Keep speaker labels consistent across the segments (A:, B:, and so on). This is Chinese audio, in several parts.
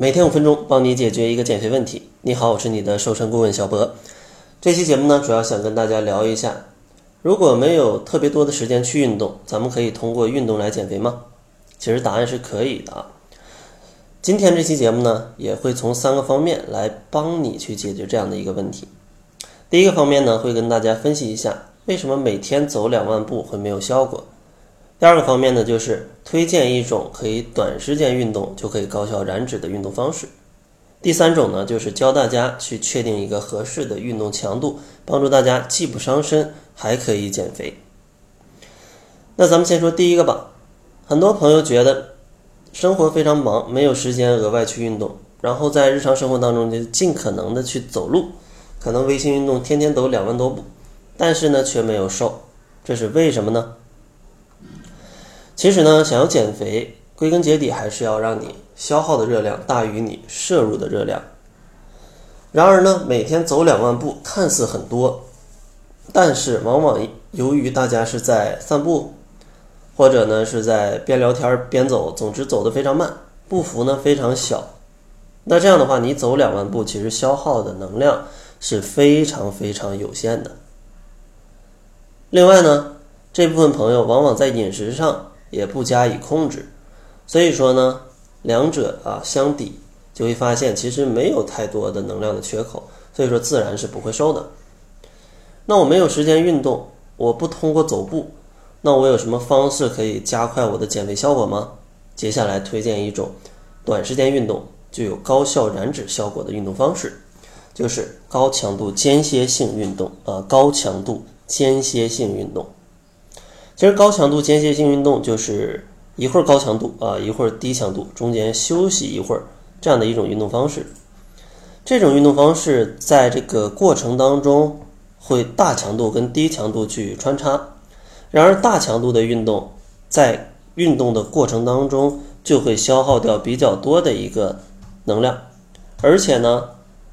A: 每天五分钟，帮你解决一个减肥问题。你好，我是你的瘦身顾问小博。这期节目呢，主要想跟大家聊一下，如果没有特别多的时间去运动，咱们可以通过运动来减肥吗？其实答案是可以的啊。今天这期节目呢，也会从三个方面来帮你去解决这样的一个问题。第一个方面呢，会跟大家分析一下为什么每天走两万步会没有效果。第二个方面呢，就是推荐一种可以短时间运动就可以高效燃脂的运动方式。第三种呢，就是教大家去确定一个合适的运动强度，帮助大家既不伤身还可以减肥。那咱们先说第一个吧。很多朋友觉得生活非常忙，没有时间额外去运动，然后在日常生活当中就尽可能的去走路，可能微信运动天天走两万多步，但是呢却没有瘦，这是为什么呢？其实呢，想要减肥，归根结底还是要让你消耗的热量大于你摄入的热量。然而呢，每天走两万步看似很多，但是往往由于大家是在散步，或者呢是在边聊天边走，总之走得非常慢，步幅呢非常小。那这样的话，你走两万步，其实消耗的能量是非常非常有限的。另外呢，这部分朋友往往在饮食上。也不加以控制，所以说呢，两者啊相抵，就会发现其实没有太多的能量的缺口，所以说自然是不会瘦的。那我没有时间运动，我不通过走步，那我有什么方式可以加快我的减肥效果吗？接下来推荐一种短时间运动具有高效燃脂效果的运动方式，就是高强度间歇性运动啊，高强度间歇性运动。其实高强度间歇性运动就是一会儿高强度啊，一会儿低强度，中间休息一会儿这样的一种运动方式。这种运动方式在这个过程当中会大强度跟低强度去穿插。然而大强度的运动在运动的过程当中就会消耗掉比较多的一个能量，而且呢，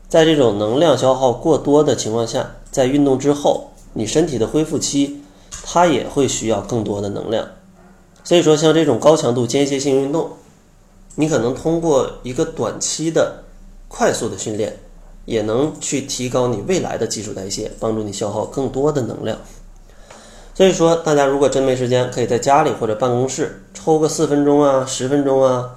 A: 在这种能量消耗过多的情况下，在运动之后，你身体的恢复期。它也会需要更多的能量，所以说像这种高强度间歇性运动，你可能通过一个短期的快速的训练，也能去提高你未来的基础代谢，帮助你消耗更多的能量。所以说，大家如果真没时间，可以在家里或者办公室抽个四分钟啊、十分钟啊，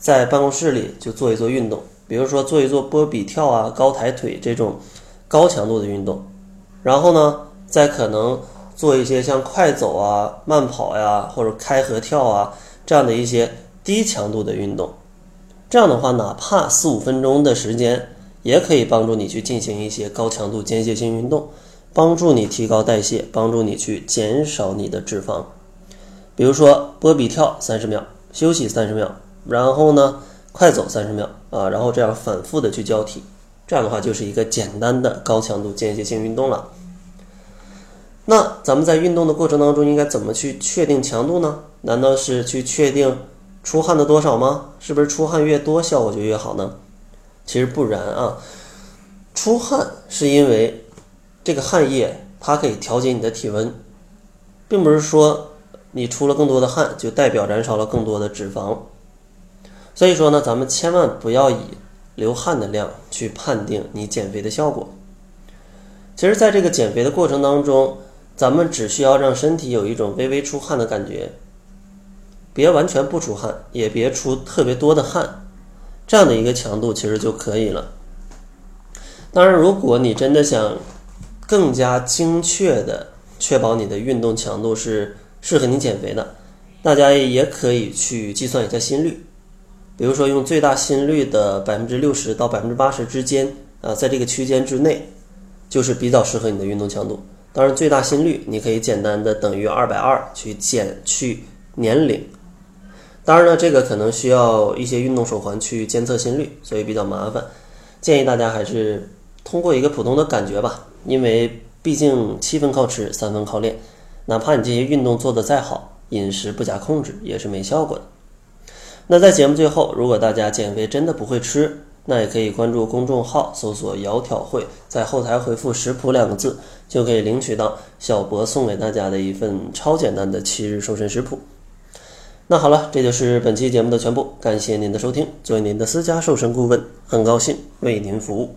A: 在办公室里就做一做运动，比如说做一做波比跳啊、高抬腿这种高强度的运动，然后呢，在可能。做一些像快走啊、慢跑呀，或者开合跳啊这样的一些低强度的运动，这样的话，哪怕四五分钟的时间，也可以帮助你去进行一些高强度间歇性运动，帮助你提高代谢，帮助你去减少你的脂肪。比如说波比跳三十秒，休息三十秒，然后呢快走三十秒啊，然后这样反复的去交替，这样的话就是一个简单的高强度间歇性运动了。那咱们在运动的过程当中应该怎么去确定强度呢？难道是去确定出汗的多少吗？是不是出汗越多效果就越好呢？其实不然啊，出汗是因为这个汗液它可以调节你的体温，并不是说你出了更多的汗就代表燃烧了更多的脂肪。所以说呢，咱们千万不要以流汗的量去判定你减肥的效果。其实，在这个减肥的过程当中，咱们只需要让身体有一种微微出汗的感觉，别完全不出汗，也别出特别多的汗，这样的一个强度其实就可以了。当然，如果你真的想更加精确的确保你的运动强度是适合你减肥的，大家也可以去计算一下心率，比如说用最大心率的百分之六十到百分之八十之间啊，在这个区间之内，就是比较适合你的运动强度。当然，最大心率你可以简单的等于二百二去减去年龄。当然呢，这个可能需要一些运动手环去监测心率，所以比较麻烦。建议大家还是通过一个普通的感觉吧，因为毕竟七分靠吃，三分靠练。哪怕你这些运动做得再好，饮食不加控制也是没效果的。那在节目最后，如果大家减肥真的不会吃，那也可以关注公众号，搜索“窈窕会”，在后台回复“食谱”两个字，就可以领取到小博送给大家的一份超简单的七日瘦身食谱。那好了，这就是本期节目的全部，感谢您的收听。作为您的私家瘦身顾问，很高兴为您服务。